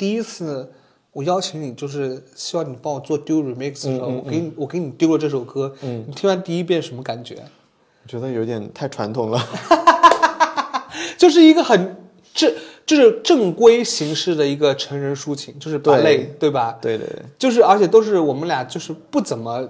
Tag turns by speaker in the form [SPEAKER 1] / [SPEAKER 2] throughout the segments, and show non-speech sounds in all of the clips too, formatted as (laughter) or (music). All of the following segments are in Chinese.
[SPEAKER 1] 第一次我邀请你，就是希望你帮我做丢 remix 的时候，我给你我给你丢了这首歌，你听完第一遍什么感觉？
[SPEAKER 2] 我觉得有点太传统了。(laughs)
[SPEAKER 1] 就是一个很正，就是正规形式的一个成人抒情，就是芭蕾，对吧？
[SPEAKER 2] 对对对，
[SPEAKER 1] 就是而且都是我们俩就是不怎么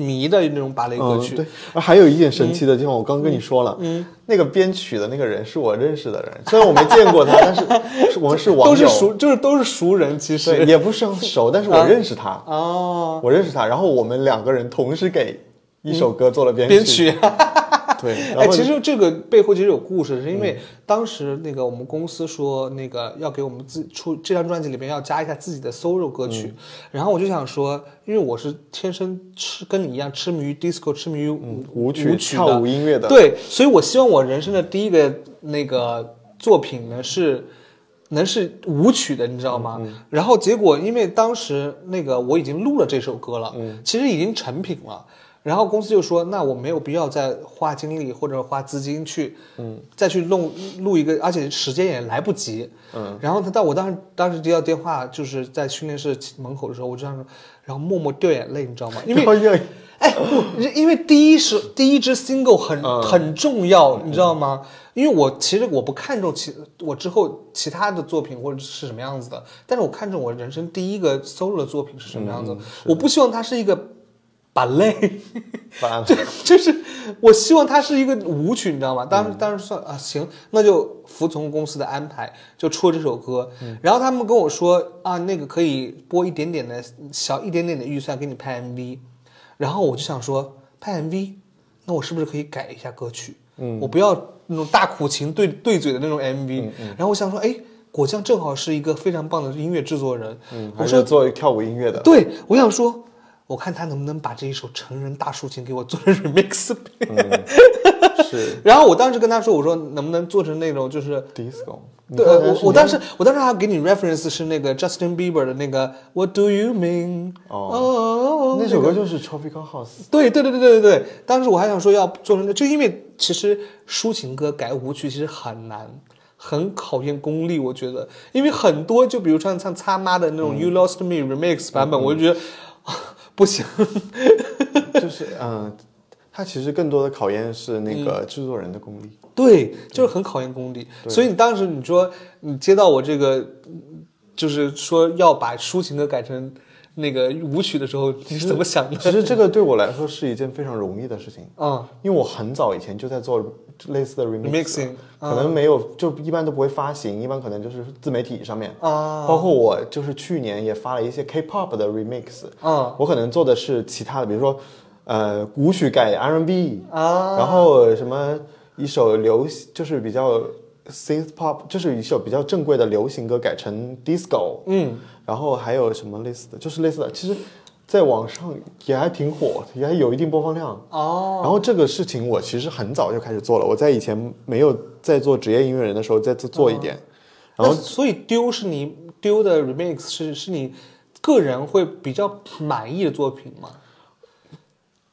[SPEAKER 1] 迷的那种芭蕾歌曲。
[SPEAKER 2] 嗯对，啊还有一点神奇的地方，我刚跟你说了，嗯，那个编曲的那个人是我认识的人，虽然我没见过他，但是 (laughs) 是我们是网友，
[SPEAKER 1] 都是熟，就是都是熟人，其实。
[SPEAKER 2] 对，也不是很熟，(laughs) 但是我认识他，
[SPEAKER 1] 哦，
[SPEAKER 2] 我认识他，然后我们两个人同时给一首歌做了编曲。
[SPEAKER 1] 编曲。
[SPEAKER 2] 对，
[SPEAKER 1] 哎，其实这个背后其实有故事，是因为当时那个我们公司说那个要给我们自出这张专辑里面要加一下自己的 solo 歌曲，然后我就想说，因为我是天生痴跟你一样痴迷于 disco，痴迷于舞
[SPEAKER 2] 舞曲
[SPEAKER 1] 舞
[SPEAKER 2] 跳舞音乐的
[SPEAKER 1] 对，所以我希望我人生的第一个那个作品呢是。能是舞曲的，你知道吗？然后结果，因为当时那个我已经录了这首歌了，其实已经成品了。然后公司就说，那我没有必要再花精力或者花资金去，嗯，再去弄录一个，而且时间也来不及，嗯。然后他，到我当时当时接到电话，就是在训练室门口的时候，我就这样说，然后默默掉眼泪，你知道吗？因为哎不，因为第一是第一支 single 很、很重要，你知道吗？因为我其实我不看重其我之后其他的作品或者是什么样子的，但是我看重我人生第一个 solo 的作品是什么样子。我不希望它是一个把泪，
[SPEAKER 2] 完了 (laughs)
[SPEAKER 1] 就就是我希望它是一个舞曲，你知道吗？当时当时算啊行，那就服从公司的安排，就出了这首歌。然后他们跟我说啊，那个可以拨一点点的小一点点的预算给你拍 MV。然后我就想说，拍 MV，那我是不是可以改一下歌曲？嗯，我不要那种大苦情对对嘴的那种 MV。然后我想说，哎，果酱正好是一个非常棒的音乐制作人。
[SPEAKER 2] 嗯，我是做跳舞音乐的，
[SPEAKER 1] 对，我想说，我看他能不能把这一首成人大抒情给我做成 remix (laughs) 版。
[SPEAKER 2] 是 (laughs)
[SPEAKER 1] 然后我当时跟他说，我说能不能做成那种就是。
[SPEAKER 2] disco。
[SPEAKER 1] 对，我我当时我当时还给你 reference 是那个 Justin Bieber 的那个 What Do You Mean？
[SPEAKER 2] 哦那首歌就是 Tropical House。
[SPEAKER 1] 对对对对对对对，当时我还想说要做成，就因为其实抒情歌改舞曲其实很难，很考验功力，我觉得，因为很多就比如像像他妈的那种 You Lost Me Remix 版本，我就觉得、啊不行。(laughs)
[SPEAKER 2] 就是嗯，它其实更多的考验是那个制作人的功力。
[SPEAKER 1] 对，就是很考验功力。所以你当时你说你接到我这个，嗯就是说要把抒情歌改成那个舞曲的时候，你是怎么想的？
[SPEAKER 2] 其实这个对我来说是一件非常容易的事情，
[SPEAKER 1] 嗯
[SPEAKER 2] 因为我很早以前就在做类似的
[SPEAKER 1] remix，，remixing
[SPEAKER 2] 可能没有，就一般都不会发行，一般可能就是自媒体上面。
[SPEAKER 1] 啊
[SPEAKER 2] 包括我就是去年也发了一些 K-pop 的 remix，
[SPEAKER 1] 啊
[SPEAKER 2] 我可能做的是其他的，比如说呃舞曲改 R&B，
[SPEAKER 1] 啊
[SPEAKER 2] 然后什么一首流行就是比较 synth pop，就是一首比较正规的流行歌改成 disco，
[SPEAKER 1] 嗯，
[SPEAKER 2] 然后还有什么类似的，就是类似的，其实在网上也还挺火，也还有一定播放量。
[SPEAKER 1] 哦，
[SPEAKER 2] 然后这个事情我其实很早就开始做了，我在以前没有在做职业音乐人的时候再做做一点，然后
[SPEAKER 1] 所以丢是你丢的 remix 是是你个人会比较满意的作品吗？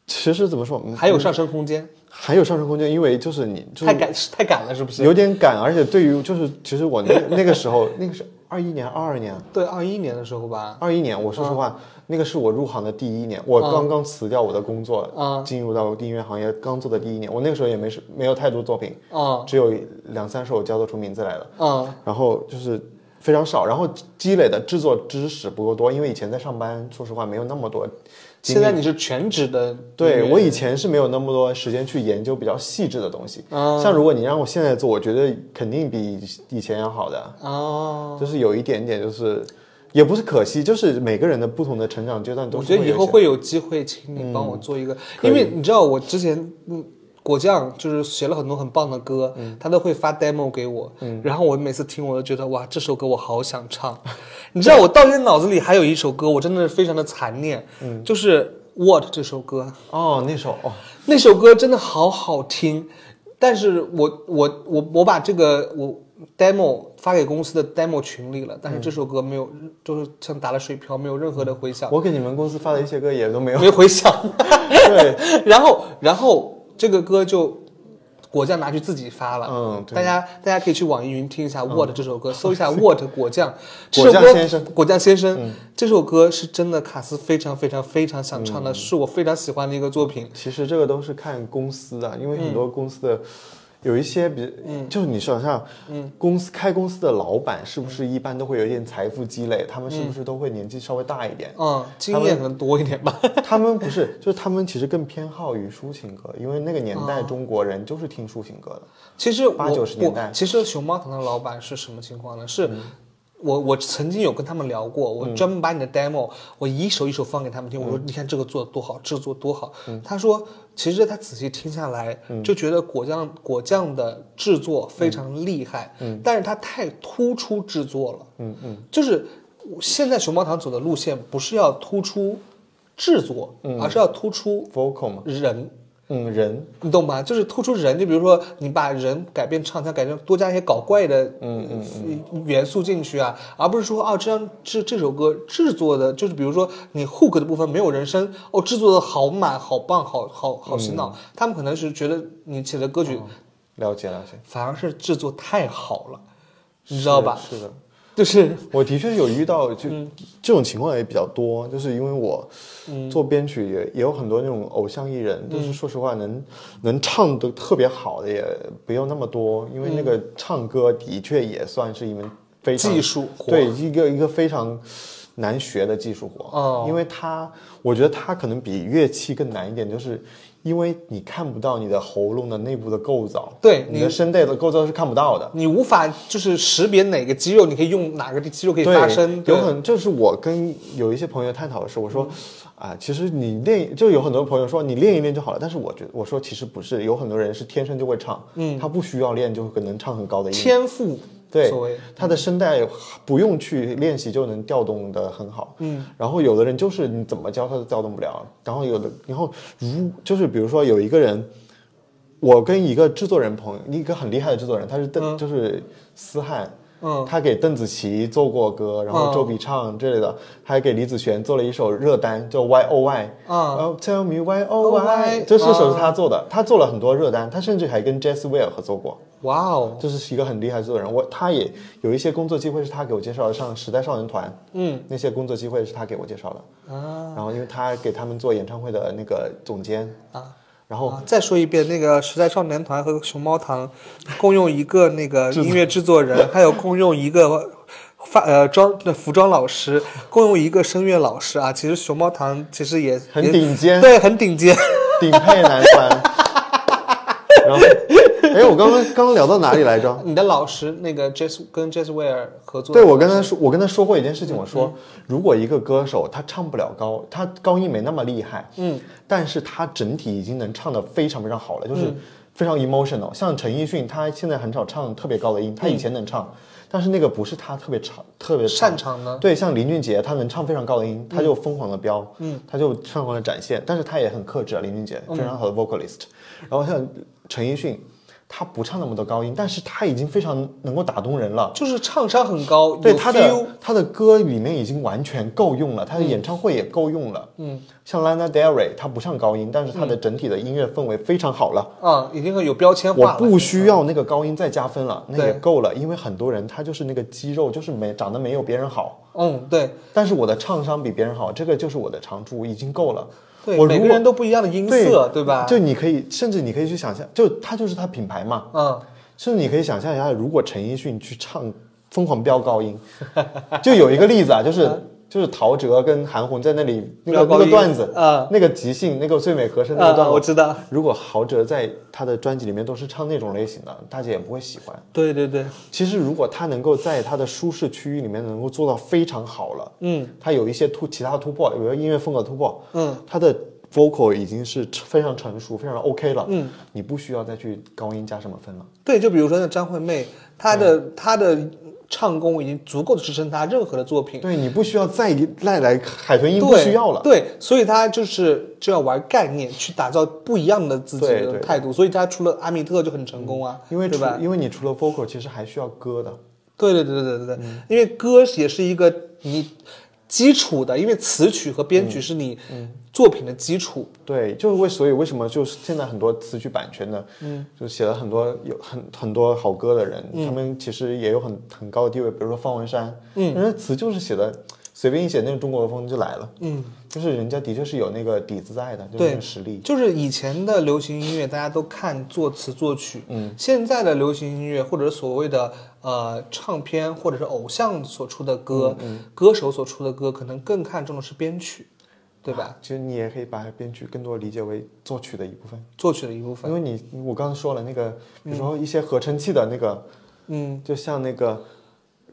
[SPEAKER 2] 其实怎么说，嗯
[SPEAKER 1] 还有上升空间？
[SPEAKER 2] 还有上升空间，因为就是你就是
[SPEAKER 1] 太赶太赶了，是不是？
[SPEAKER 2] 有点赶，而且对于就是其实我那 (laughs) 那个时候那个是二一年二二年
[SPEAKER 1] 对，二一年的时候吧。
[SPEAKER 2] 二一年，我说实话，那个是我入行的第一年，我刚刚辞掉我的工作，
[SPEAKER 1] 嗯
[SPEAKER 2] 进入到音乐行业刚做的第一年，我那个时候也没是没有太多作品，
[SPEAKER 1] 嗯
[SPEAKER 2] 只有两三首叫得出名字来的，
[SPEAKER 1] 嗯
[SPEAKER 2] 然后就是非常少，然后积累的制作知识不够多，因为以前在上班，说实话没有那么多。
[SPEAKER 1] 现在你是全职的，
[SPEAKER 2] 对我以前是没有那么多时间去研究比较细致的东西，
[SPEAKER 1] 嗯
[SPEAKER 2] 像如果你让我现在做，我觉得肯定比以前要好的，
[SPEAKER 1] 哦，
[SPEAKER 2] 就是有一点点就是。也不是可惜，就是每个人的不同的成长阶段都
[SPEAKER 1] 我觉得以后
[SPEAKER 2] 会有
[SPEAKER 1] 机会请你帮我做一个，因为你知道我之前嗯。果酱就是写了很多很棒的歌，他都会发 demo 给我，然后我每次听我都觉得哇，这首歌我好想唱。(laughs) 你知道我到现在脑子里还有一首歌，我真的是非常的残念，就是《What》这首歌，
[SPEAKER 2] 哦，那首哦，
[SPEAKER 1] 那首歌真的好好听，但是我我我我把这个我 demo 发给公司的 demo 群里了，但是这首歌没有，就是像打了水漂，没有任何的回响，
[SPEAKER 2] 我给你们公司发的一些歌也都没有。
[SPEAKER 1] 没回响。
[SPEAKER 2] 对，
[SPEAKER 1] 然后然后这个歌就果酱拿去自己发了。
[SPEAKER 2] 嗯对
[SPEAKER 1] 大家大家可以去网易云听一下《What》这首歌，(laughs) 搜一下《What》果酱。
[SPEAKER 2] 果酱先生，
[SPEAKER 1] 果酱先生，这首歌是真的卡斯非常非常非常想唱的，是我非常喜欢的一个作品。
[SPEAKER 2] 其实这个都是看公司的，因为很多公司的。有一些比，就是你想想，嗯，公司开公司的老板是不是一般都会有一点财富积累？他们是不是都会年纪稍微大一点？
[SPEAKER 1] 嗯，经验可能多一点吧。
[SPEAKER 2] 他们不是，就是他们其实更偏好于抒情歌，因为那个年代中国人就是听抒情歌的。
[SPEAKER 1] 其实
[SPEAKER 2] 八九十年代
[SPEAKER 1] 其实熊猫堂的老板是什么情况呢？是。我我曾经有跟他们聊过，我专门把你的 demo，、我一首一首放给他们听。我说，你看这个做的多好，制作多好。他说，其实他仔细听下来，就觉得果酱果酱的制作非常厉害，嗯。但是它太突出制作了。
[SPEAKER 2] 嗯嗯，
[SPEAKER 1] 就是现在熊猫堂走的路线不是要突出制作，而是要突出
[SPEAKER 2] vocal 嘛，
[SPEAKER 1] 人。
[SPEAKER 2] 嗯，人，
[SPEAKER 1] 你懂吗？就是突出人，就比如说你把人改变唱腔，改变多加一些搞怪的
[SPEAKER 2] 嗯
[SPEAKER 1] 嗯元素进去啊，而不是说哦，这张这这首歌制作的，就是比如说你 hook 的部分没有人声，哦，制作的好满、好棒、好好好洗脑。他们可能是觉得你写的歌曲
[SPEAKER 2] 了解了解，
[SPEAKER 1] 反而是制作太好了，你知道吧？
[SPEAKER 2] 是的，
[SPEAKER 1] 就是 (laughs)
[SPEAKER 2] 我的确有遇到，就这种情况也比较多，就是因为我做编曲也也有很多那种偶像艺人，就是说实话能能唱的特别好的也不用那么多，因为那个唱歌的确也算是一门非常
[SPEAKER 1] 技术活。
[SPEAKER 2] 对一个一个非常难学的技术活，
[SPEAKER 1] 哦。
[SPEAKER 2] 因为它我觉得它可能比乐器更难一点，就是。因为你看不到你的喉咙的内部的构造，
[SPEAKER 1] 对
[SPEAKER 2] 你的声带的构造是看不到的，
[SPEAKER 1] 你无法就是识别哪个肌肉，你可以用哪个肌肉可以，发声。对。
[SPEAKER 2] 有很就是我跟有一些朋友探讨的时候，我说，啊，其实你练就有很多朋友说你练一练就好了，但是我觉得我说其实不是，有很多人是天生就会唱，嗯，他不需要练就可能唱很高的音，
[SPEAKER 1] 天赋，
[SPEAKER 2] 对
[SPEAKER 1] 所谓，
[SPEAKER 2] 他的声带不用去练习就能调动的很好，嗯，然后有的人就是你怎么教他都调动不了，然后有的，然后如就是比如说有一个人。我跟一个制作人朋友，一个很厉害的制作人，他是邓，就是思翰，
[SPEAKER 1] 嗯，
[SPEAKER 2] 他给邓紫棋做过歌，然后周笔畅之类的，还给李子璇做了一首热单，叫 Y O Y，
[SPEAKER 1] 啊
[SPEAKER 2] 然后 Tell me Why O Why，Y，这是首是他做的，他做了很多热单，他甚至还跟 Jess Ware 合作过，
[SPEAKER 1] 哇哦，
[SPEAKER 2] 这是一个很厉害的制作人。我他也有一些工作机会是他给我介绍的，像时代少年团，
[SPEAKER 1] 嗯
[SPEAKER 2] 那些工作机会是他给我介绍的，
[SPEAKER 1] 啊
[SPEAKER 2] 然后因为他给他们做演唱会的那个总监，
[SPEAKER 1] 啊。
[SPEAKER 2] 然后
[SPEAKER 1] 啊，再说一遍，那个时代少年团和熊猫堂共用一个那个音乐制作人，(laughs) 还有共用一个发呃装的服装老师，共用一个声乐老师啊。其实熊猫堂其实也
[SPEAKER 2] 很顶尖
[SPEAKER 1] 对，很顶尖。(laughs)
[SPEAKER 2] 顶配男团。然后，哎，我刚刚刚刚聊到哪里来着？(laughs)
[SPEAKER 1] 你的老师那个 Jazz 跟 Jazzware 合作，
[SPEAKER 2] 对，我跟他说，我跟他说过一件事情，我说，如果一个歌手他唱不了高，他高音没那么厉害，
[SPEAKER 1] 嗯，
[SPEAKER 2] 但是他整体已经能唱得非常非常好了，就是非常 emotional。像陈奕迅，他现在很少唱特别高的音，他以前能唱，但是那个不是他特别唱特别
[SPEAKER 1] 擅长的。
[SPEAKER 2] 对，像林俊杰，他能唱非常高的音，他就疯狂的飙，嗯，他就疯狂的展现，但是他也很克制啊，林俊杰非常好的 vocalist。然后像陈奕迅，他不唱那么多高音，但是他已经非常能够打动人了。
[SPEAKER 1] 就是唱商很高，
[SPEAKER 2] 对他的他的歌里面已经完全够用了，他的演唱会也够用了。嗯，像 Lana Del Rey，他不唱高音，但是他的整体的音乐氛围非常好了。
[SPEAKER 1] 啊，已经有标签
[SPEAKER 2] 我
[SPEAKER 1] 化了。
[SPEAKER 2] 不需要那个高音再加分了，那也够了。因为很多人他就是那个肌肉就是没长得没有别人好，
[SPEAKER 1] 嗯，对
[SPEAKER 2] 但是我的唱商比别人好，这个就是我的长处，已经够了。
[SPEAKER 1] 对，
[SPEAKER 2] 我
[SPEAKER 1] 每个人都不一样的音色，对吧？
[SPEAKER 2] 就你可以，甚至你可以去想象，就他就是他品牌嘛，
[SPEAKER 1] 嗯，
[SPEAKER 2] 甚至你可以想象一下，如果陈奕迅去唱《疯狂飙高音》，就有一个例子啊，就是就是陶喆跟韩红在那里那个那个段子，
[SPEAKER 1] 啊
[SPEAKER 2] 那个即兴，那个最美和声那个段
[SPEAKER 1] 我知道。
[SPEAKER 2] 如果陶喆在他的专辑里面都是唱那种类型的，大家也不会喜欢。
[SPEAKER 1] 对对对，
[SPEAKER 2] 其实如果他能够在他的舒适区域里面能够做到非常好了，
[SPEAKER 1] 嗯，
[SPEAKER 2] 他有一些突其他的突破，有一个音乐风格突破，
[SPEAKER 1] 嗯，
[SPEAKER 2] 他的 vocal 已经是非常成熟、非常 OK 了，
[SPEAKER 1] 嗯，
[SPEAKER 2] 你不需要再去高音加什么分了。
[SPEAKER 1] 对，就比如说像张惠妹，她的她的唱功已经足够的支撑他任何的作品。
[SPEAKER 2] 对你不需要再赖来海豚音，不需要了。
[SPEAKER 1] 对，所以他就是就要玩概念，去打造不一样的自己的态度。所以他除了阿米特就很成功啊，
[SPEAKER 2] 因为除
[SPEAKER 1] 对吧？
[SPEAKER 2] 因为你除了 vocal，其实还需要歌的。
[SPEAKER 1] 对对对对对对，
[SPEAKER 2] 嗯
[SPEAKER 1] 因为歌也是一个你基础的，因为词曲和编曲是你
[SPEAKER 2] 嗯。
[SPEAKER 1] 作品的基础。
[SPEAKER 2] 对，就是为所以为什么就是现在很多词曲版权的，嗯，就写了很多有很很多好歌的人，他们其实也有很很高的地位，比如说方文山，嗯，人家词就是写的随便一写那个中国风就来了，嗯，就是人家的确是有那个底子在的，就是
[SPEAKER 1] 对
[SPEAKER 2] 那个实力，
[SPEAKER 1] 就是以前的流行音乐，大家都看作词作曲，嗯，现在的流行音乐或者所谓的呃唱片或者是偶像所出的歌，歌手所出的歌，可能更看重的是编曲，对吧？
[SPEAKER 2] 其实你也可以把编曲更多理解为作曲的一部分，
[SPEAKER 1] 作曲的一部分，
[SPEAKER 2] 因为你我刚刚说了那个，比如说一些合成器的那个，
[SPEAKER 1] 嗯。
[SPEAKER 2] 就像那个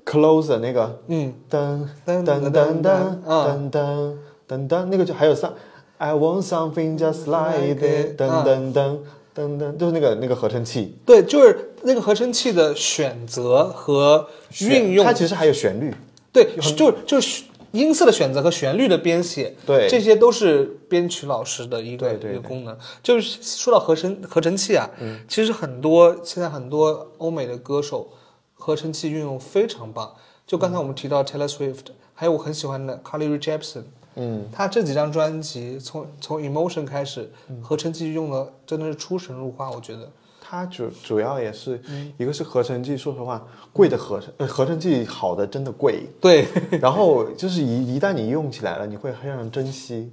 [SPEAKER 2] close 那个，
[SPEAKER 1] 嗯，
[SPEAKER 2] 噔
[SPEAKER 1] 噔噔
[SPEAKER 2] 噔噔噔
[SPEAKER 1] 噔
[SPEAKER 2] 噔那个就还有上 I want something just like it，噔噔噔噔噔，就是那个那个合成器。
[SPEAKER 1] 对，就是那个合成器的选择和运用
[SPEAKER 2] 它，其实还有旋律，
[SPEAKER 1] 对，就就是音色的选择和旋律的编写，
[SPEAKER 2] 对
[SPEAKER 1] 这些都是编曲老师的一个
[SPEAKER 2] 对对
[SPEAKER 1] 一个功能。就是说到合成合成器啊，其实很多现在很多欧美的歌手合成器运用非常棒。就刚才我们提到 Taylor Swift，还有我很喜欢的 Carly Rae Jepsen，
[SPEAKER 2] 嗯，
[SPEAKER 1] 他这几张专辑从从 Emotion 开始，合成器用的真的是出神入化，我觉得。
[SPEAKER 2] 它主主要也是一个是合成剂，说实话，贵的合成呃合成剂好的真的贵，
[SPEAKER 1] 对，(laughs)
[SPEAKER 2] 然后就是一一旦你用起来了，你会非常珍惜，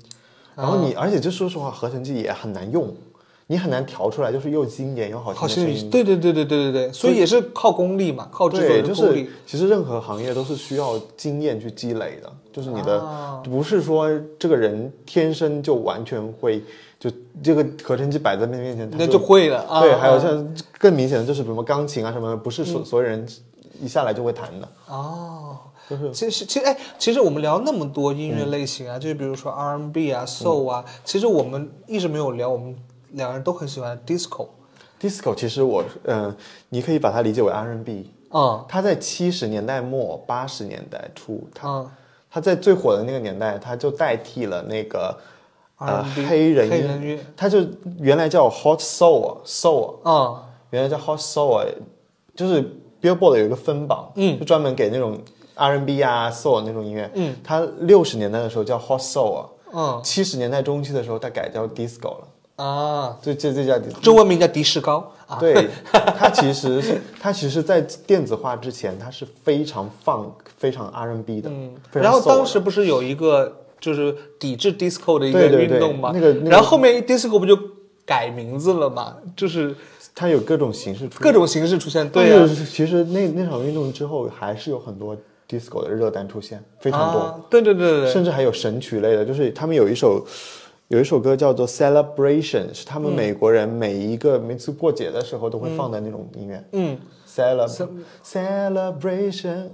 [SPEAKER 2] 然后你、而且就说实话，合成剂也很难用，你很难调出来，就是又经典又好听的声音。
[SPEAKER 1] 对对对对对对对，所以也是靠功力嘛，靠制作
[SPEAKER 2] 对，
[SPEAKER 1] 人功力。
[SPEAKER 2] 就是其实任何行业都是需要经验去积累的，就是你的、
[SPEAKER 1] 啊
[SPEAKER 2] 不是说这个人天生就完全会，就这个合成器摆在面前，他
[SPEAKER 1] 那就会了啊。
[SPEAKER 2] 对，还有
[SPEAKER 1] 啊
[SPEAKER 2] 像更明显的就是什么钢琴啊什么的，不是所、所有人一下来就会弹的。
[SPEAKER 1] 哦，其实其实哎，其实我们聊那么多音乐类型啊，就是比如说 R&B 啊、Soul 啊，其实我们一直没有聊，我们两个人都很喜欢 Disco。
[SPEAKER 2] Disco 其实我嗯、你可以把它理解为 R&B，
[SPEAKER 1] 嗯。
[SPEAKER 2] 它在七十年代末八十年代初，它、
[SPEAKER 1] 嗯。
[SPEAKER 2] 它在最火的那个年代，它就代替了那个呃黑人音
[SPEAKER 1] 乐，
[SPEAKER 2] 它就原来叫 Hot Soul Soul，
[SPEAKER 1] 嗯。
[SPEAKER 2] 原来叫 Hot Soul，就是 Billboard 有一个分榜，嗯，就专门给那种 R&B 啊 Soul 那种音乐，嗯，它六十年代的时候叫 Hot Soul，
[SPEAKER 1] 嗯。
[SPEAKER 2] 七十年代中期的时候它改叫 Disco 了，
[SPEAKER 1] 啊，
[SPEAKER 2] 这这这叫 Disco。
[SPEAKER 1] 中文名叫迪士高啊。
[SPEAKER 2] 对，它其实是 (laughs) 它其实，在电子化之前，它是非常放非常 R&B 的，嗯
[SPEAKER 1] 然后当时不是有一个就是抵制 disco 的一个
[SPEAKER 2] 对对对
[SPEAKER 1] 运动嘛？
[SPEAKER 2] 那个那个
[SPEAKER 1] 然后后面 disco 不就改名字了嘛？就是
[SPEAKER 2] 它有各种形式出现，
[SPEAKER 1] 各种形式出现。对啊，
[SPEAKER 2] 其实那那场运动之后，还是有很多 disco 的热单出现，非常多，
[SPEAKER 1] 对对对对，
[SPEAKER 2] 甚至还有神曲类的，就是他们有一首。有一首歌叫做《Celebration》，是他们美国人每一个每次过节的时候都会放的那种音乐。
[SPEAKER 1] 嗯
[SPEAKER 2] ，Celeb Celebration。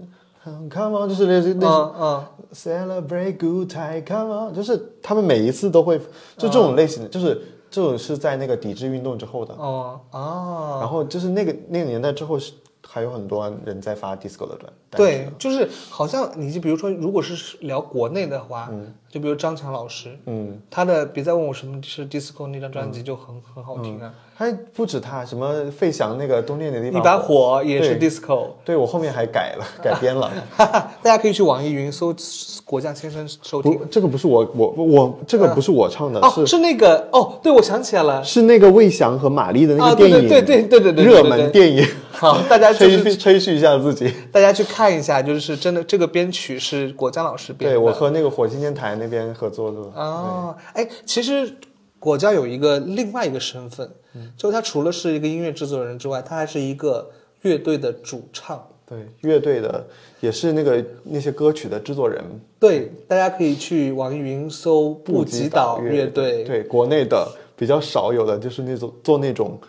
[SPEAKER 2] Come on，就是那那
[SPEAKER 1] 嗯嗯。
[SPEAKER 2] Celebrate good time，come on，就是他们每一次都会，就这种类型的，就是这种是在那个抵制运动之后的，
[SPEAKER 1] 哦啊，
[SPEAKER 2] 然后就是那个那个年代之后是还有很多人在发 disco 的专，
[SPEAKER 1] 对，就是好像你就比如说，如果是聊国内的话，就比如张强老师，
[SPEAKER 2] 嗯，
[SPEAKER 1] 他的别再问我什么是 disco 那张专辑就很很好听啊。
[SPEAKER 2] 他不止他，什么费翔那个冬天的你，
[SPEAKER 1] 一把火也是 disco。
[SPEAKER 2] 对我后面还改了 (laughs) 改编了，
[SPEAKER 1] 大家可以去网易云搜国强先生收听。
[SPEAKER 2] 这个不是我我我这个不是我唱的，是
[SPEAKER 1] 是那个哦，对，我想起来了，
[SPEAKER 2] 是那个魏翔和马丽的那个电影，
[SPEAKER 1] 对对对对对，
[SPEAKER 2] 热门电影。
[SPEAKER 1] 好，(laughs) 大家就
[SPEAKER 2] 吹吹嘘一下自己。(laughs)
[SPEAKER 1] 大家去看一下，就是真的这个编曲是果酱老师编的。
[SPEAKER 2] 对我和那个火星电台那边合作的，
[SPEAKER 1] 哦，哎，其实果酱有一个另外一个身份，
[SPEAKER 2] 嗯
[SPEAKER 1] 就他除了是一个音乐制作人之外，他还是一个乐队的主唱。
[SPEAKER 2] 对乐队的也是那个那些歌曲的制作人，
[SPEAKER 1] 对，大家可以去网易云搜“布
[SPEAKER 2] 吉
[SPEAKER 1] 吉岛
[SPEAKER 2] 乐
[SPEAKER 1] 乐队”。
[SPEAKER 2] 对国内的比较少有的就是那种做那种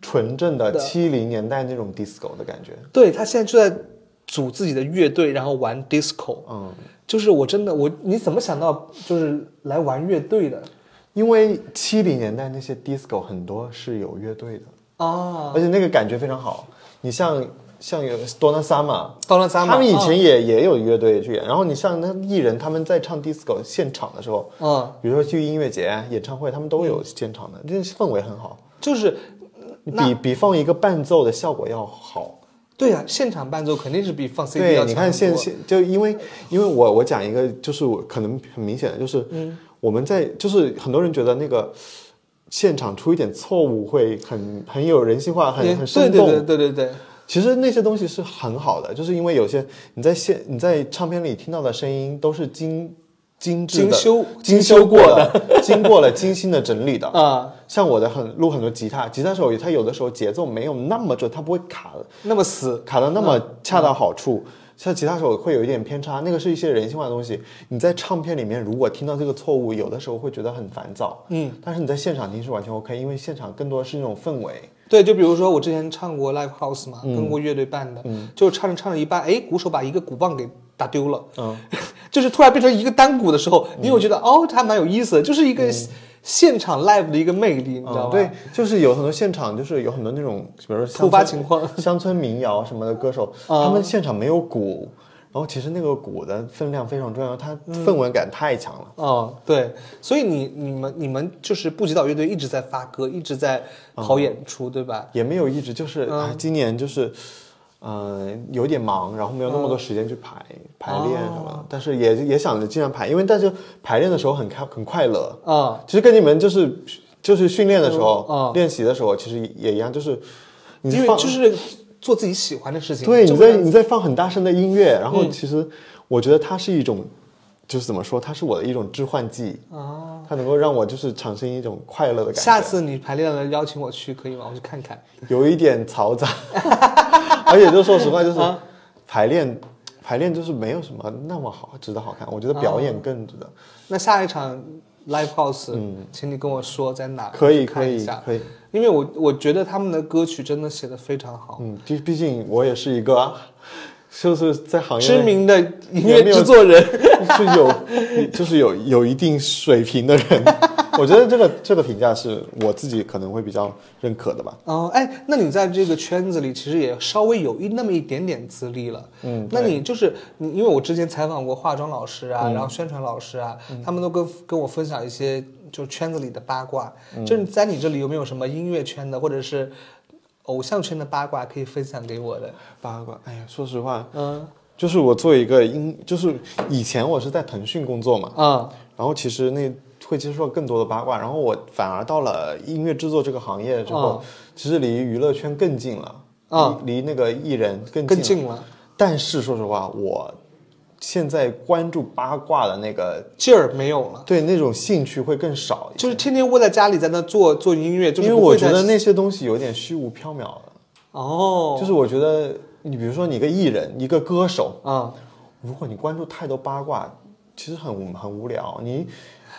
[SPEAKER 2] 纯正的七零年代那种 disco 的感觉，
[SPEAKER 1] 对他现在就在组自己的乐队，然后玩 disco。
[SPEAKER 2] 嗯，
[SPEAKER 1] 就是我真的我你怎么想到就是来玩乐队的？
[SPEAKER 2] 因为七零年代那些 disco 很多是有乐队的，
[SPEAKER 1] 啊？
[SPEAKER 2] 而且那个感觉非常好。你像像有 Donna Summer，
[SPEAKER 1] 到了咱们
[SPEAKER 2] 他们以前也、也有乐队去演，然后你像那艺人他们在唱 disco 现场的时候，
[SPEAKER 1] 嗯，
[SPEAKER 2] 比如说去音乐节、演唱会，他们都有现场的，这氛围很好，
[SPEAKER 1] 就是
[SPEAKER 2] 比比放一个伴奏的效果要好。
[SPEAKER 1] 对啊，现场伴奏肯定是比放 CD 要
[SPEAKER 2] 对，你看现现就因为因为我我讲一个就是我可能很明显的就是，
[SPEAKER 1] 嗯
[SPEAKER 2] 我们在就是很多人觉得那个现场出一点错误会很很有人性化，很很生动。
[SPEAKER 1] 对对对对对对，
[SPEAKER 2] 其实那些东西是很好的，就是因为有些你在现你在唱片里听到的声音都是精精致的、
[SPEAKER 1] 精修
[SPEAKER 2] 精修过的、经过了精心的整理的。(laughs)
[SPEAKER 1] 啊，
[SPEAKER 2] 像我的很录很多吉他，吉他手他有的时候节奏没有那么准，他不会卡
[SPEAKER 1] 那么死，
[SPEAKER 2] 卡的那么恰到好处。像吉他手会有一点偏差，那个是一些人性化的东西。你在唱片里面如果听到这个错误，有的时候会觉得很烦躁。
[SPEAKER 1] 嗯，
[SPEAKER 2] 但是你在现场听是完全 OK，因为现场更多是那种氛围。
[SPEAKER 1] 对，就比如说我之前唱过 live house 嘛，
[SPEAKER 2] 嗯
[SPEAKER 1] 跟过乐队办的，就唱着唱着一半，哎，鼓手把一个鼓棒给打丢了，
[SPEAKER 2] 嗯，(laughs)
[SPEAKER 1] 就是突然变成一个单鼓的时候，你有觉得哦，它还蛮有意思的，就是一个现场 live 的一个魅力，你知道吗？
[SPEAKER 2] 嗯对，就是有很多现场，就是有很多那种，比如说
[SPEAKER 1] 突发情况，(laughs)
[SPEAKER 2] 乡村民谣什么的歌手，
[SPEAKER 1] 啊。
[SPEAKER 2] 他们现场没有鼓，然后其实那个鼓的分量非常重要，它氛围感太强了。
[SPEAKER 1] 哦，对，所以你你们你们就是布吉岛乐队一直在发歌，一直在跑演出，对吧？
[SPEAKER 2] 也没有一直就是，
[SPEAKER 1] 嗯。
[SPEAKER 2] 哎，今年就是，嗯、有点忙，然后没有那么多时间去排、排练什么，
[SPEAKER 1] 哦
[SPEAKER 2] 但是也也想着尽量排，因为但是排练的时候很开很快乐，
[SPEAKER 1] 啊、
[SPEAKER 2] 其实跟你们就是就是训练的时候、
[SPEAKER 1] 嗯
[SPEAKER 2] 练习的时候，其实也一样，就是你
[SPEAKER 1] 因为
[SPEAKER 2] 放
[SPEAKER 1] 就是做自己喜欢的事情。
[SPEAKER 2] 对，你在你在放很大声的音乐，然
[SPEAKER 1] 嗯
[SPEAKER 2] 后其实我觉得它是一种，就是怎么说，它是我的一种致幻剂，
[SPEAKER 1] 啊，
[SPEAKER 2] 它能够让我就是产生一种快乐的感觉。
[SPEAKER 1] 下次你排练了邀请我去可以吗？我去看看。
[SPEAKER 2] 有一点嘈杂，(laughs) 而且就说实话，就是
[SPEAKER 1] 啊
[SPEAKER 2] 排练排练就是没有什么那么好值得好看，我觉得表演更值得。
[SPEAKER 1] 那下一场 live house，嗯，请你跟我说在哪，
[SPEAKER 2] 可以可以。可以，
[SPEAKER 1] 因为我我觉得他们的歌曲真的写的非常好，
[SPEAKER 2] 嗯，毕毕竟我也是一个啊，就是在行业
[SPEAKER 1] 知名的音乐制作人。
[SPEAKER 2] 是有就是有 (laughs) 有一定水平的人，(laughs) 我觉得这个这个评价是我自己可能会比较认可的吧。
[SPEAKER 1] 哦，哎，那你在这个圈子里其实也稍微有一那么一点点资历了。
[SPEAKER 2] 嗯，
[SPEAKER 1] 那你就是你，因为我之前采访过化妆老师
[SPEAKER 2] 嗯
[SPEAKER 1] 啊，然后宣传老师啊，他们都跟跟我分享一些就圈子里的八卦。
[SPEAKER 2] 嗯
[SPEAKER 1] 就是在你这里有没有什么音乐圈的或者是偶像圈的八卦可以分享给我的？
[SPEAKER 2] 八卦，哎呀，说实话，
[SPEAKER 1] 嗯。
[SPEAKER 2] 就是我做一个音，就是以前我是在腾讯工作嘛，
[SPEAKER 1] 啊
[SPEAKER 2] 然后其实那会接触到更多的八卦，然后我反而到了音乐制作这个行业之后，其实离娱乐圈更近了，
[SPEAKER 1] 啊
[SPEAKER 2] 离离那个艺人更近。
[SPEAKER 1] 更近了，
[SPEAKER 2] 但是说实话，我现在关注八卦的那个
[SPEAKER 1] 劲儿没有了。
[SPEAKER 2] 对那种兴趣会更少
[SPEAKER 1] 就是天天窝在家里在那做做音乐，就是
[SPEAKER 2] 因为我觉得那些东西有点虚无缥缈了，
[SPEAKER 1] 哦，
[SPEAKER 2] 就是我觉得你比如说你一个艺人，一个歌手，
[SPEAKER 1] 啊，
[SPEAKER 2] 如果你关注太多八卦，其实很很无聊。你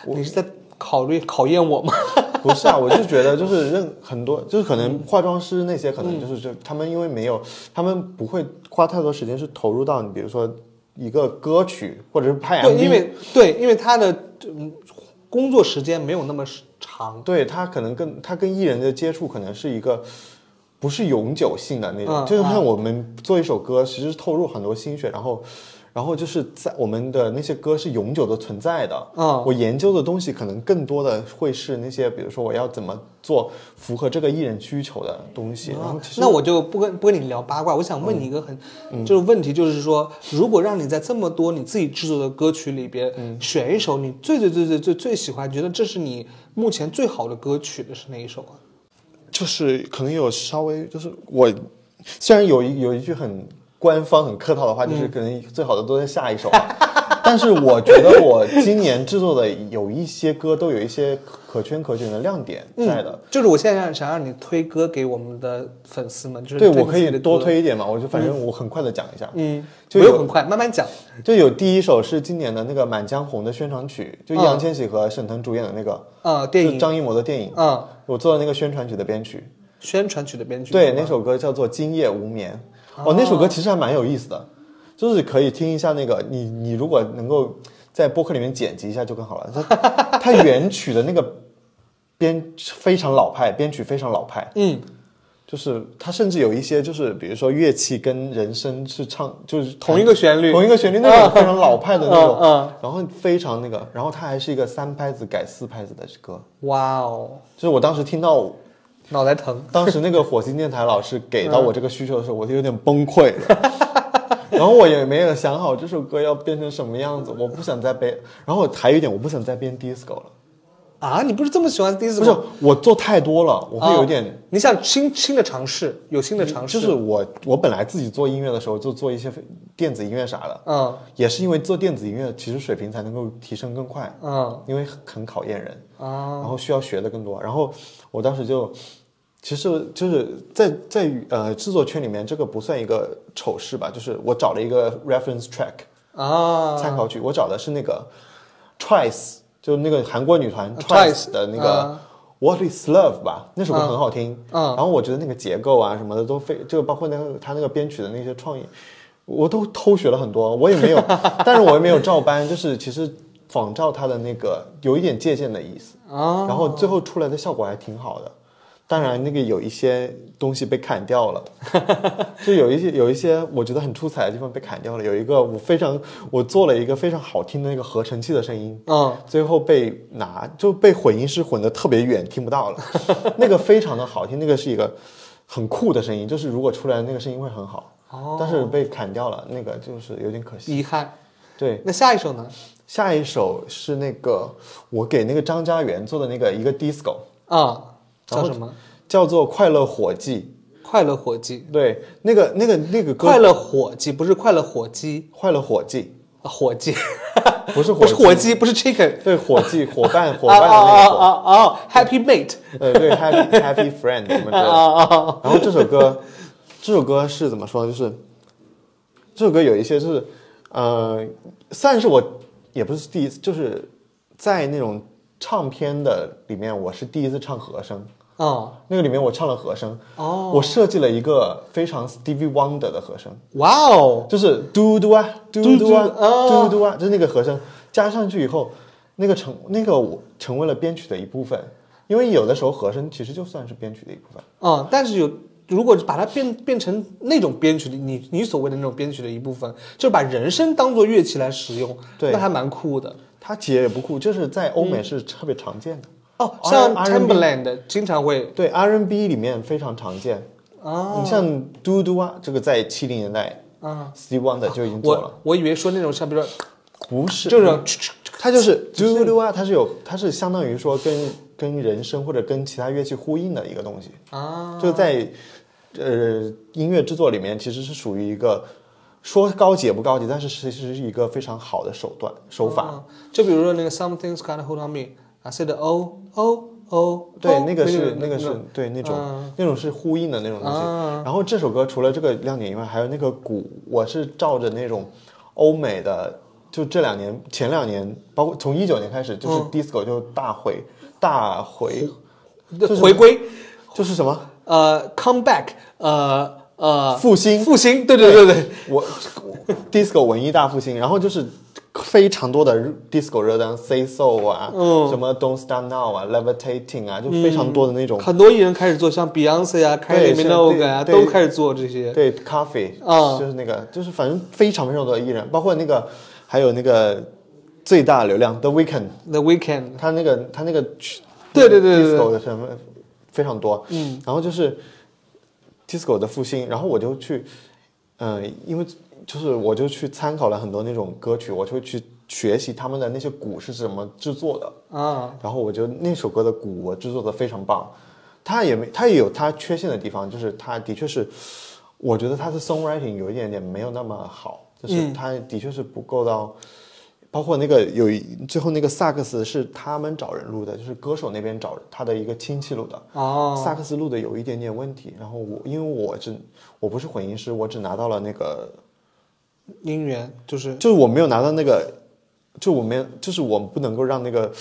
[SPEAKER 1] 你是在考虑考验我吗？(laughs)
[SPEAKER 2] 不是啊，我就觉得就是认很多，就是可能化妆师那些可能就是就他们因为没有，他们不会花太多时间去投入到你比如说一个歌曲或者是拍 MV，
[SPEAKER 1] 对，因为对，因为他的嗯工作时间没有那么长。
[SPEAKER 2] 对他可能跟他跟艺人的接触可能是一个不是永久性的那种，
[SPEAKER 1] 嗯
[SPEAKER 2] 就是像我们做一首歌，其实投入很多心血，然后。然后就是在我们的那些歌是永久的存在的，
[SPEAKER 1] 嗯
[SPEAKER 2] 我研究的东西可能更多的会是那些，比如说我要怎么做符合这个艺人需求的东西。
[SPEAKER 1] 那我就不跟不跟你聊八卦，我想问你一个很、
[SPEAKER 2] 嗯
[SPEAKER 1] 就是问题，就是说，如果让你在这么多你自己制作的歌曲里边、
[SPEAKER 2] 嗯
[SPEAKER 1] 选一首你最最最最最最喜欢，觉得这是你目前最好的歌曲的是哪一首啊？
[SPEAKER 2] 就是可能有稍微就是我虽然有一有一句很官方很客套的话，就是可能最好的都在下一首。吧，(laughs) 但是我觉得我今年制作的有一些歌都有一些可圈可点的亮点在的。
[SPEAKER 1] 就是我现在想想让你推歌给我们的粉丝们，就是
[SPEAKER 2] 对，
[SPEAKER 1] 推
[SPEAKER 2] 我可以多推一点嘛，我就反正我很快的讲一下，
[SPEAKER 1] 嗯，
[SPEAKER 2] 就有
[SPEAKER 1] 很快，慢慢讲。
[SPEAKER 2] 就有第一首是今年的那个《满江红》的宣传曲，就易
[SPEAKER 1] 嗯
[SPEAKER 2] 烊千玺和沈腾主演的那个，
[SPEAKER 1] 啊，电影，
[SPEAKER 2] 就张艺谋的电影，
[SPEAKER 1] 嗯，
[SPEAKER 2] 我做的那个宣传曲的编曲，
[SPEAKER 1] 宣传曲的编曲，
[SPEAKER 2] 对，那首歌叫做《今夜无眠》。哦，那首歌其实还蛮有意思的，就是可以听一下那个你你如果能够在播客里面剪辑一下就更好了。它它原曲的那个编非常老派，编曲非常老派，
[SPEAKER 1] 嗯，
[SPEAKER 2] 就是它甚至有一些就是比如说乐器跟人声是唱就是
[SPEAKER 1] 同一个旋律，
[SPEAKER 2] 同一个旋律那种非常老派的那种，
[SPEAKER 1] 嗯嗯。
[SPEAKER 2] 然后非常那个，然后它还是一个三拍子改四拍子的歌，
[SPEAKER 1] 哇哦，
[SPEAKER 2] 就是我当时听到
[SPEAKER 1] 脑袋疼。(laughs)
[SPEAKER 2] 当时那个火星电台老师给到我这个需求的时候，我就有点崩溃了。(laughs) 然后我也没有想好这首歌要变成什么样子，我不想再编。然后还有一点，我不想再编 disco 了。
[SPEAKER 1] 啊，你不是这么喜欢 disco？
[SPEAKER 2] 不是，我做太多了，我会有点。
[SPEAKER 1] 你想新新的尝试，有新的尝试。
[SPEAKER 2] 就是我，我本来自己做音乐的时候就做一些电子音乐啥的，
[SPEAKER 1] 嗯，
[SPEAKER 2] 也是因为做电子音乐，其实水平才能够提升更快，
[SPEAKER 1] 嗯，
[SPEAKER 2] 因为很考验人，
[SPEAKER 1] 啊，
[SPEAKER 2] 然后需要学的更多。然后我当时就，其实就是在在呃制作圈里面，这个不算一个丑事吧，就是我找了一个 reference track
[SPEAKER 1] 啊，
[SPEAKER 2] 参考曲，我找的是那个 Twice。就那个韩国女团 Twice 的那个 What Is Love 吧，那首歌很好听。
[SPEAKER 1] 嗯，
[SPEAKER 2] 然后我觉得那个结构啊什么的都非，就包括那个他那个编曲的那些创意，我都偷学了很多。我也没有，(laughs) 但是我也没有照搬，就是其实仿照他的那个有一点借鉴的意思。
[SPEAKER 1] 啊，
[SPEAKER 2] 然后最后出来的效果还挺好的。当然，那个有一些东西被砍掉了，(laughs) 就有一些有一些我觉得很出彩的地方被砍掉了。有一个我非常我做了一个非常好听的那个合成器的声音，
[SPEAKER 1] 嗯，
[SPEAKER 2] 最后被拿就被混音师混得特别远，听不到了。(laughs) 那个非常的好听，那个是一个很酷的声音，就是如果出来那个声音会很好。
[SPEAKER 1] 哦，
[SPEAKER 2] 但是被砍掉了，那个就是有点可惜。
[SPEAKER 1] 遗憾。
[SPEAKER 2] 对，
[SPEAKER 1] 那下一首呢？
[SPEAKER 2] 下一首是那个我给那个张家元做的那个一个 disco
[SPEAKER 1] 啊。叫什么？
[SPEAKER 2] 叫做《快乐火计》。
[SPEAKER 1] 快乐火计。
[SPEAKER 2] 对，那个、那个、那个歌。
[SPEAKER 1] 快乐火计不是快乐火鸡。
[SPEAKER 2] 快乐火计，
[SPEAKER 1] 火计，(laughs)
[SPEAKER 2] 不是
[SPEAKER 1] 不是火鸡，不是 chicken。
[SPEAKER 2] 对，伙计，(laughs) 伙伴，伙伴的那个。
[SPEAKER 1] 啊啊啊！Happy mate。
[SPEAKER 2] 呃，对，Happy (laughs) Happy Friend 什么的。然后这首歌，这首歌是怎么说？就是这首歌有一些是，呃，算是我也不是第一次，就是在那种唱片的里面，我是第一次唱和声。
[SPEAKER 1] 哦，
[SPEAKER 2] 那个里面我唱了和声。
[SPEAKER 1] 哦，
[SPEAKER 2] 我设计了一个非常 Stevie Wonder 的和声，
[SPEAKER 1] 哇哦，
[SPEAKER 2] 就是嘟嘟啊，嘟嘟啊，嘟嘟啊，就是那个和声。加上去以后，那个成那个我成为了编曲的一部分，因为有的时候和声其实就算是编曲的一部分。
[SPEAKER 1] 哦，但是有如果把它变变成那种编曲的，你你所谓的那种编曲的一部分，就是把人声当做乐器来使用，
[SPEAKER 2] 对，
[SPEAKER 1] 那还蛮酷的。
[SPEAKER 2] 它其实也不酷，就是在欧美是特别常见的。
[SPEAKER 1] 哦，像 Timberland 经常会
[SPEAKER 2] 对 R&B 里面非常常见
[SPEAKER 1] 啊。
[SPEAKER 2] 你像嘟嘟啊，这个在七零年代
[SPEAKER 1] 啊
[SPEAKER 2] ，Steve Wonder 就已经做了。
[SPEAKER 1] 我我以为说那种像比如说
[SPEAKER 2] 不是，
[SPEAKER 1] 就是
[SPEAKER 2] 它就是嘟嘟啊，它是有它是相当于说跟跟人声或者跟其他乐器呼应的一个东西
[SPEAKER 1] 啊。
[SPEAKER 2] 就在呃音乐制作里面，其实是属于一个说高级也不高级，但是其实是一个非常好的手段手法。
[SPEAKER 1] 就比如说那个 Something's Gotta Hold on Me。I said oh oh oh，
[SPEAKER 2] 对，那个是
[SPEAKER 1] 那
[SPEAKER 2] 个是对那种那种是呼应的那种东西。然后这首歌除了这个亮点以外，还有那个鼓，我是照着那种欧美的，就这两年前两年，包括从一九年开始，就是 disco 就大回大回
[SPEAKER 1] 回归，
[SPEAKER 2] 就是什么
[SPEAKER 1] 呃 come back，呃呃
[SPEAKER 2] 复兴
[SPEAKER 1] 复兴，对对对对，
[SPEAKER 2] 我 disco 文艺大复兴，然后就是。非常多的 disco 热单，Say So 啊，
[SPEAKER 1] 嗯，
[SPEAKER 2] 什么 Don't Stop Now 啊，Levitating 啊，就非常多的那种。
[SPEAKER 1] 很多艺人开始做，像 Beyonce 啊，Kylie Minogue 啊，都开始做这些。
[SPEAKER 2] 对，Coffee 啊，就是那个，就是反正非常非常多的艺人，包括那个，还有那个最大流量 The Weeknd，The
[SPEAKER 1] Weeknd，
[SPEAKER 2] 他那个他那个，
[SPEAKER 1] 对对对
[SPEAKER 2] ，disco 的什么非常多。
[SPEAKER 1] 嗯，
[SPEAKER 2] 然后就是 disco 的复兴，然后我就去，嗯，因为。就是我就去参考了很多那种歌曲，我就去学习他们的那些鼓是怎么制作的
[SPEAKER 1] 啊。
[SPEAKER 2] 然后我觉得那首歌的鼓我制作的非常棒，它也没它也有它缺陷的地方，就是它的确是，我觉得它的 songwriting 有一点点没有那么好，就是它的确是不够到，包括那个有最后那个萨克斯是他们找人录的，就是歌手那边找他的一个亲戚录的
[SPEAKER 1] 哦，
[SPEAKER 2] 萨克斯录的有一点点问题。然后我因为我只我不是混音师，我只拿到了那个。
[SPEAKER 1] 音源就是
[SPEAKER 2] 就是我没有拿到那个，就我没有，就是我不能够让那个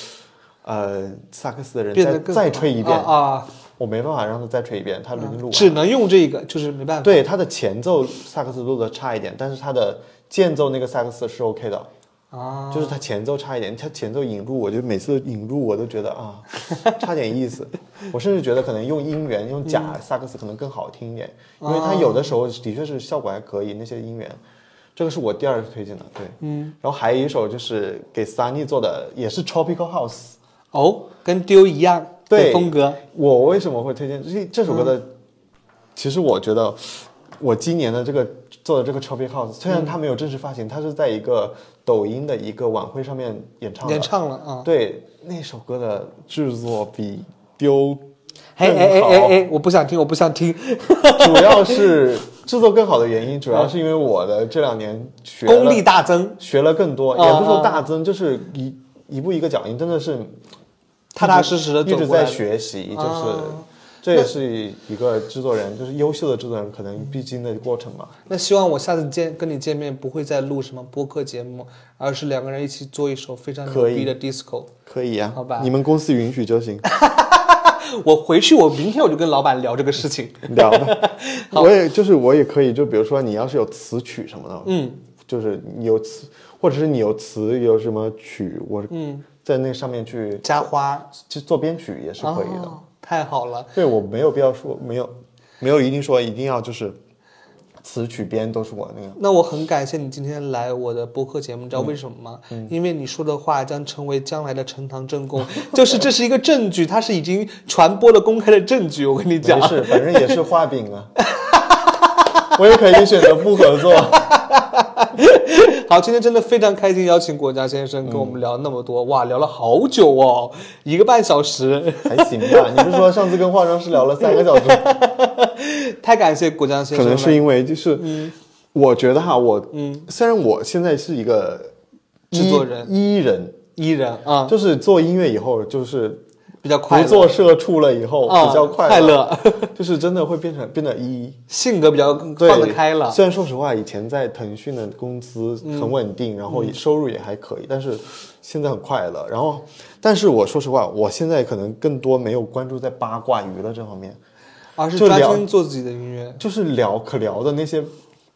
[SPEAKER 2] 呃萨克斯的人再再吹一遍
[SPEAKER 1] 啊，
[SPEAKER 2] 我没办法让他再吹一遍，他已经录完，
[SPEAKER 1] 只能用这个，就是没办法。
[SPEAKER 2] 对，他的前奏萨克斯录的差一点，但是他的间奏那个萨克斯是 OK 的
[SPEAKER 1] 啊，
[SPEAKER 2] 就是它前奏差一点，它前奏引入，我就每次引入我都觉得啊，差点意思，(laughs) 我甚至觉得可能用音源用假萨克斯可能更好听一点，因为它有的时候的确是效果还可以，那些音源。这个是我第二个推荐的，对，
[SPEAKER 1] 嗯，
[SPEAKER 2] 然后还有一首就是给 Sunny 做的，也是 Tropical House，
[SPEAKER 1] 哦，跟丢一样，
[SPEAKER 2] 对
[SPEAKER 1] 风格。
[SPEAKER 2] 我为什么会推荐这这首歌的？其实我觉得，我今年的这个做的这个 Tropic House，虽然它没有正式发行，它是在一个抖音的一个晚会上面演唱的。
[SPEAKER 1] 演唱了啊！
[SPEAKER 2] 对，那首歌的制作比丢
[SPEAKER 1] 哎哎哎哎哎，我不想听，我不想听。
[SPEAKER 2] 主要是制作更好的原因，主要是因为我的这两年学 (laughs)
[SPEAKER 1] 功力大增，
[SPEAKER 2] 学了更多，
[SPEAKER 1] 啊
[SPEAKER 2] 也不是说大增，就是一一步一个脚印，真的是
[SPEAKER 1] 踏踏实实的
[SPEAKER 2] 一直在。学习，就是
[SPEAKER 1] 啊
[SPEAKER 2] 这也是一个制作人，就是优秀的制作人可能必经的过程嘛。
[SPEAKER 1] 那希望我下次见跟你见面，不会再录什么播客节目，而是两个人一起做一首非常牛
[SPEAKER 2] 可以
[SPEAKER 1] 逼的 disco。
[SPEAKER 2] 可以呀、
[SPEAKER 1] 好吧
[SPEAKER 2] 你们公司允许就行，(laughs)
[SPEAKER 1] 我回去，我明天我就跟老板聊这个事情。(laughs)
[SPEAKER 2] 聊吧。(laughs) 我也就是我也可以，就比如说你要是有词曲什么的，
[SPEAKER 1] 嗯，
[SPEAKER 2] 就是你有词，或者是你有词有什么曲，我
[SPEAKER 1] 嗯
[SPEAKER 2] 在那上面去
[SPEAKER 1] 加花
[SPEAKER 2] 去做编曲也是可以的。
[SPEAKER 1] 哦太好了。
[SPEAKER 2] 对我没有必要说没有没有一定说一定要就是词曲编都是我那个。
[SPEAKER 1] 那我很感谢你今天来我的播客节目，你知
[SPEAKER 2] 嗯
[SPEAKER 1] 道为什么吗？因为你说的话将成为将来的呈堂证供，(laughs) 就是这是一个证据，它是已经传播了公开的证据。我跟你讲
[SPEAKER 2] 没，事，反正也是画饼啊。(laughs) 我也可以选择不合作。
[SPEAKER 1] 好，今天真的非常开心，邀请果家先生跟我们聊那么多，哇，聊了好久哦，一个半小时，
[SPEAKER 2] 还行吧？你不是说上次跟化妆师聊了三个小时？(laughs)
[SPEAKER 1] 太感谢果家先生了。
[SPEAKER 2] 可能是因为就是，我觉得哈，我
[SPEAKER 1] 嗯
[SPEAKER 2] 虽然我现在是一个
[SPEAKER 1] 制作人
[SPEAKER 2] 艺人，
[SPEAKER 1] 艺人啊，
[SPEAKER 2] 就是做音乐以后，就是
[SPEAKER 1] 比较快乐，
[SPEAKER 2] 不做社畜了以后
[SPEAKER 1] 啊
[SPEAKER 2] 比较
[SPEAKER 1] 快
[SPEAKER 2] 乐，(laughs) 就是真的会变成变得 (laughs) 一。
[SPEAKER 1] 性格比较
[SPEAKER 2] 对
[SPEAKER 1] 放得开了。
[SPEAKER 2] 虽然说实话，以前在腾讯的工资
[SPEAKER 1] 嗯
[SPEAKER 2] 很稳定，然后收入也还可以，但是现在很快乐。然后，但是我说实话，我现在可能更多没有关注在八卦娱乐这方面，
[SPEAKER 1] 而是专心做自己的音乐。
[SPEAKER 2] 就是聊可聊的那些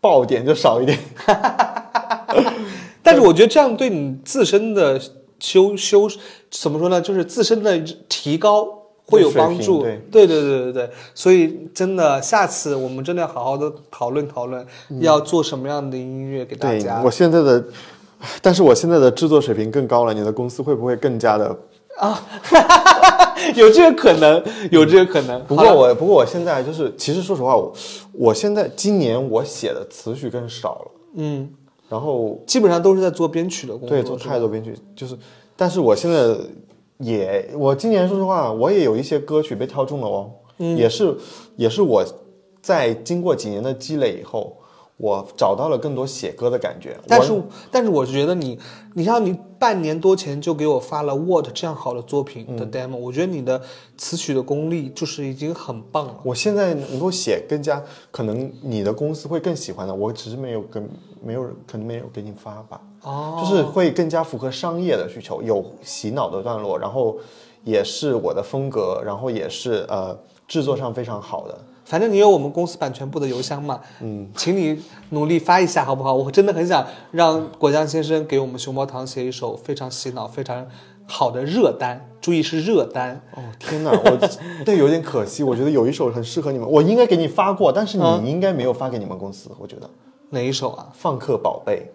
[SPEAKER 2] 爆点就少一点。(laughs)
[SPEAKER 1] 但是我觉得这样对你自身的修修怎么说呢？就是自身的提高会有帮助。
[SPEAKER 2] 对
[SPEAKER 1] 对对对对对，所以真的下次我们真的要好好的讨论讨论，要做什么样的音乐给大
[SPEAKER 2] 对
[SPEAKER 1] 家。
[SPEAKER 2] 我现在的，但是我现在的制作水平更高了，你的公司会不会更加的啊？(laughs)
[SPEAKER 1] 有这个可能，有这个可能。
[SPEAKER 2] 不过我不过我现在就是，其实说实话，我我现在今年我写的词曲更少了，
[SPEAKER 1] 嗯，
[SPEAKER 2] 然后
[SPEAKER 1] 基本上都是在做编曲的工作。
[SPEAKER 2] 对做太多编曲，就是，但是我现在也，我今年说实话，我也有一些歌曲被挑中了哦，
[SPEAKER 1] 嗯
[SPEAKER 2] 也是也是我在经过几年的积累以后，我找到了更多写歌的感觉。
[SPEAKER 1] 但是，但是我觉得你，你像你半年多前就给我发了《What》这样好的作品
[SPEAKER 2] 嗯
[SPEAKER 1] 的 demo，、我觉得你的词曲的功力就是已经很棒了。
[SPEAKER 2] 我现在能够写更加可能你的公司会更喜欢的，我只是没有跟没有人可能没有给你发吧，
[SPEAKER 1] 哦，
[SPEAKER 2] 就是会更加符合商业的需求，有洗脑的段落，然后也是我的风格，然后也是呃制作上非常好的。
[SPEAKER 1] 反正你有我们公司版权部的邮箱嘛，嗯，请你努力发一下好不好？我真的很想让果酱先生给我们熊猫堂写一首非常洗脑、非常好的热单，注意是热单。
[SPEAKER 2] 哦天哪，我 (laughs) 对有点可惜，我觉得有一首很适合你们，我应该给你发过，但是你应该没有发给你们公司，我觉得《
[SPEAKER 1] 哪一首啊？
[SPEAKER 2] 放客宝贝》，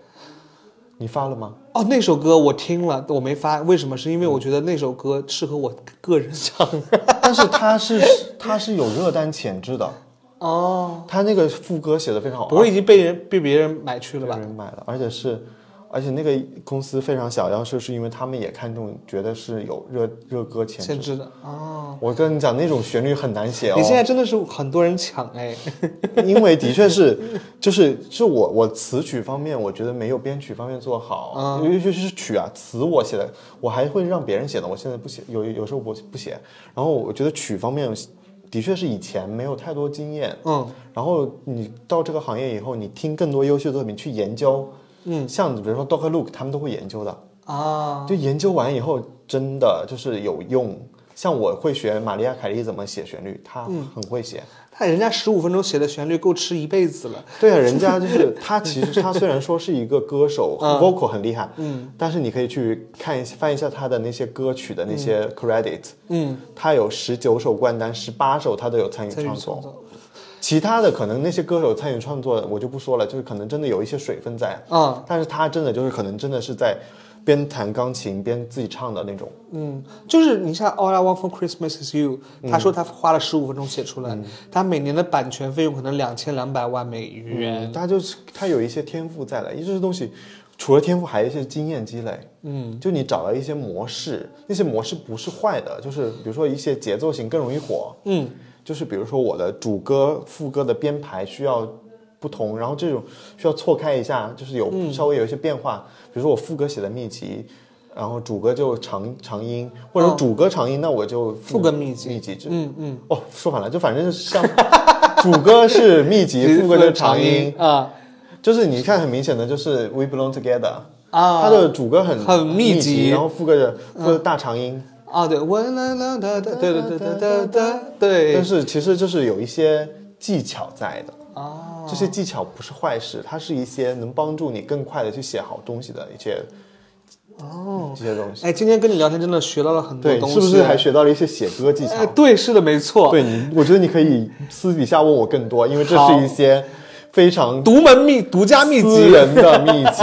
[SPEAKER 2] 你发了吗？
[SPEAKER 1] 哦，那首歌我听了，我没发，为什么？是因为我觉得那首歌适合我个人唱。(laughs)
[SPEAKER 2] 但是它是它是有热单潜质的，
[SPEAKER 1] 哦，
[SPEAKER 2] 他那个副歌写的非常好，
[SPEAKER 1] 不会已经被人被别人买去了吧
[SPEAKER 2] 被
[SPEAKER 1] 吧？
[SPEAKER 2] 人买了，而且是，而且那个公司非常小，要是是因为他们也看中，觉得是有热热歌潜质。
[SPEAKER 1] 的哦。
[SPEAKER 2] 我跟你讲，那种旋律很难写哦。
[SPEAKER 1] 你现在真的是很多人抢哎，
[SPEAKER 2] 因为的确是，就是是我我词曲方面，我觉得没有编曲方面做好，
[SPEAKER 1] 嗯
[SPEAKER 2] 尤其是曲啊，词我写的，我还会让别人写的，我现在不写，有有时候我不写。然后我觉得曲方面，的确是以前没有太多经验，
[SPEAKER 1] 嗯，
[SPEAKER 2] 然后你到这个行业以后，你听更多优秀作品去研究，
[SPEAKER 1] 嗯，
[SPEAKER 2] 像比如说 Doctor Luke 他们都会研究的，
[SPEAKER 1] 啊，
[SPEAKER 2] 就研究完以后真的就是有用。像我会学玛丽亚凯莉怎么写旋律，她
[SPEAKER 1] 嗯。
[SPEAKER 2] 很会写。
[SPEAKER 1] 他人家十五分钟写的旋律够吃一辈子了。
[SPEAKER 2] 对啊，人家就是他，其实他虽然说是一个歌手、(laughs) v o c a l 很厉害，
[SPEAKER 1] 嗯，
[SPEAKER 2] 但是你可以去看一下翻一下他的那些歌曲的那些 credit，、
[SPEAKER 1] 嗯，
[SPEAKER 2] 他有十九首冠单，十八首他都有参与
[SPEAKER 1] 参与
[SPEAKER 2] 创作。其他的可能那些歌手参与创作，我就不说了，就是可能真的有一些水分在，
[SPEAKER 1] 啊，
[SPEAKER 2] 但是他真的就是可能真的是在边弹钢琴边自己唱的那种。
[SPEAKER 1] 嗯，就是你像 All I Want for Christmas Is You，他说他花了十五分钟写出来，他每年的版权费用可能两千两百万美元。
[SPEAKER 2] 他就是他有一些天赋在的，因为这些东西除了天赋，还有一些经验积累。嗯，就你找到一些模式，那些模式不是坏的，就是比如说一些节奏型更容易火。
[SPEAKER 1] 嗯，
[SPEAKER 2] 就是比如说我的主歌、副歌的编排需要不同，然后这种需要错开一下，就是有稍微有一些变化。比如说我副歌写的密集，然后主歌就长长音，或者
[SPEAKER 1] 哦。
[SPEAKER 2] 主歌长音，那我就
[SPEAKER 1] 副歌密集
[SPEAKER 2] 密集。就
[SPEAKER 1] 嗯嗯，
[SPEAKER 2] 哦，说反了，就反正就是像主歌是密集，(laughs) 副歌就是长音，
[SPEAKER 1] 啊。(laughs)
[SPEAKER 2] 就是你看很明显的就是 We Belong Together，
[SPEAKER 1] 啊，
[SPEAKER 2] 它的主歌很
[SPEAKER 1] 很密
[SPEAKER 2] 密
[SPEAKER 1] 集
[SPEAKER 2] 然后副歌的副歌大长音，
[SPEAKER 1] 啊对，我啦啦哒哒，对对对对对对对，
[SPEAKER 2] 但是其实就是有一些技巧在的。
[SPEAKER 1] 啊，
[SPEAKER 2] 这些技巧不是坏事，它是一些能帮助你更快的去写好东西的一些哦这些东西。
[SPEAKER 1] 哎，今天跟你聊天真的学到了很多
[SPEAKER 2] 对，
[SPEAKER 1] 东西，
[SPEAKER 2] 是不是还学到了一些写歌技巧？
[SPEAKER 1] 哎，对，是的，没错，
[SPEAKER 2] 对你，我觉得你可以私底下问我更多，因为这
[SPEAKER 1] 好
[SPEAKER 2] 是一些非常
[SPEAKER 1] 独门秘独家秘
[SPEAKER 2] 私
[SPEAKER 1] 籍，
[SPEAKER 2] 人的秘籍。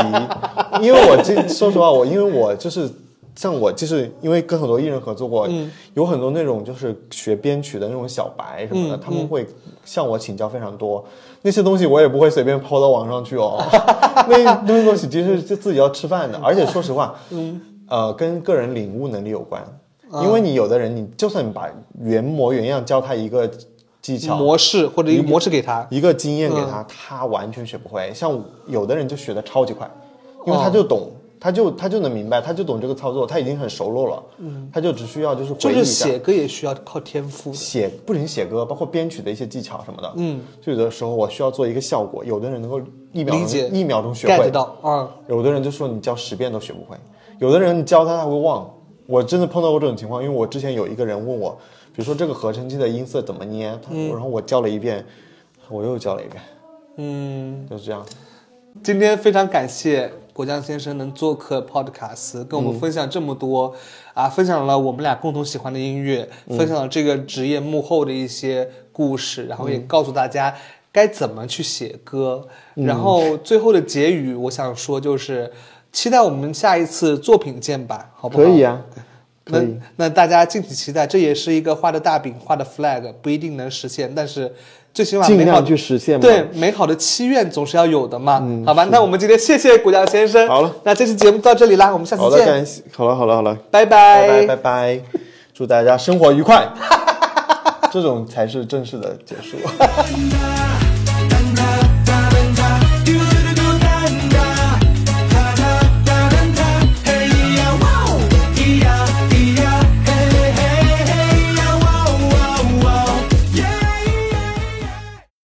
[SPEAKER 2] 因为我这说实话，我因为我就是像我就是因为跟很多艺人合作过，
[SPEAKER 1] 嗯
[SPEAKER 2] 有很多那种就是学编曲的那种小白什么的，
[SPEAKER 1] 嗯
[SPEAKER 2] 他们会向我请教非常多。那些东西我也不会随便抛到网上去哦，(laughs) 那那些东西其实是自己要吃饭的，而且说实话，(laughs) 嗯，呃，跟个人领悟能力有关。
[SPEAKER 1] 啊
[SPEAKER 2] 因为你有的人，你就算你把原模原样教他一个技巧，
[SPEAKER 1] 模式或者一个模式给他，
[SPEAKER 2] 一个经验给
[SPEAKER 1] 嗯
[SPEAKER 2] 他，他完全学不会。像有的人就学的超级快，因
[SPEAKER 1] 哦
[SPEAKER 2] 为他就懂，他就他就能明白，他就懂这个操作，他已经很熟络了。嗯，他就只需要就是
[SPEAKER 1] 就是
[SPEAKER 2] 回忆一下。
[SPEAKER 1] 写歌也需要靠天赋，
[SPEAKER 2] 写不仅写歌，包括编曲的一些技巧什么的，
[SPEAKER 1] 嗯，
[SPEAKER 2] 就有的时候我需要做一个效果，有的人能够一秒
[SPEAKER 1] 理解
[SPEAKER 2] 钟一秒钟学会，
[SPEAKER 1] 到啊，
[SPEAKER 2] 有的人就说你教十遍都学不会，有的人你教他他会忘。我真的碰到过这种情况，因为我之前有一个人问我，比如说这个合成器的音色怎么捏，他然后我教了一遍，我又教了一遍，
[SPEAKER 1] 嗯。
[SPEAKER 2] 就是这样。
[SPEAKER 1] 今天非常感谢果酱先生能做客 Podcast，跟我们分享这么多、啊，分享了我们俩共同喜欢的音乐，分享了这个职业幕后的一些故事，然后也告诉大家该怎么去写歌。然后最后的结语，我想说就是期待我们下一次作品见吧，好不好？
[SPEAKER 2] 可以啊，可
[SPEAKER 1] 那
[SPEAKER 2] 以。
[SPEAKER 1] 那大家敬请期待，这也是一个画的大饼、画的 flag，不一定能实现，但是最起码
[SPEAKER 2] 尽
[SPEAKER 1] 美好
[SPEAKER 2] 量去实现嘛。
[SPEAKER 1] 对，美好的期愿总是要有的嘛。好吧，那我们今天谢谢古江先生。
[SPEAKER 2] 好了，
[SPEAKER 1] 那这期节目到这里啦，我们下次
[SPEAKER 2] 好的，
[SPEAKER 1] 见，
[SPEAKER 2] 感谢。好了，好了，好了，
[SPEAKER 1] 拜
[SPEAKER 2] 拜拜，拜拜拜，祝大家生活愉快。(laughs) 这种才是正式的结束。(laughs) (laughs)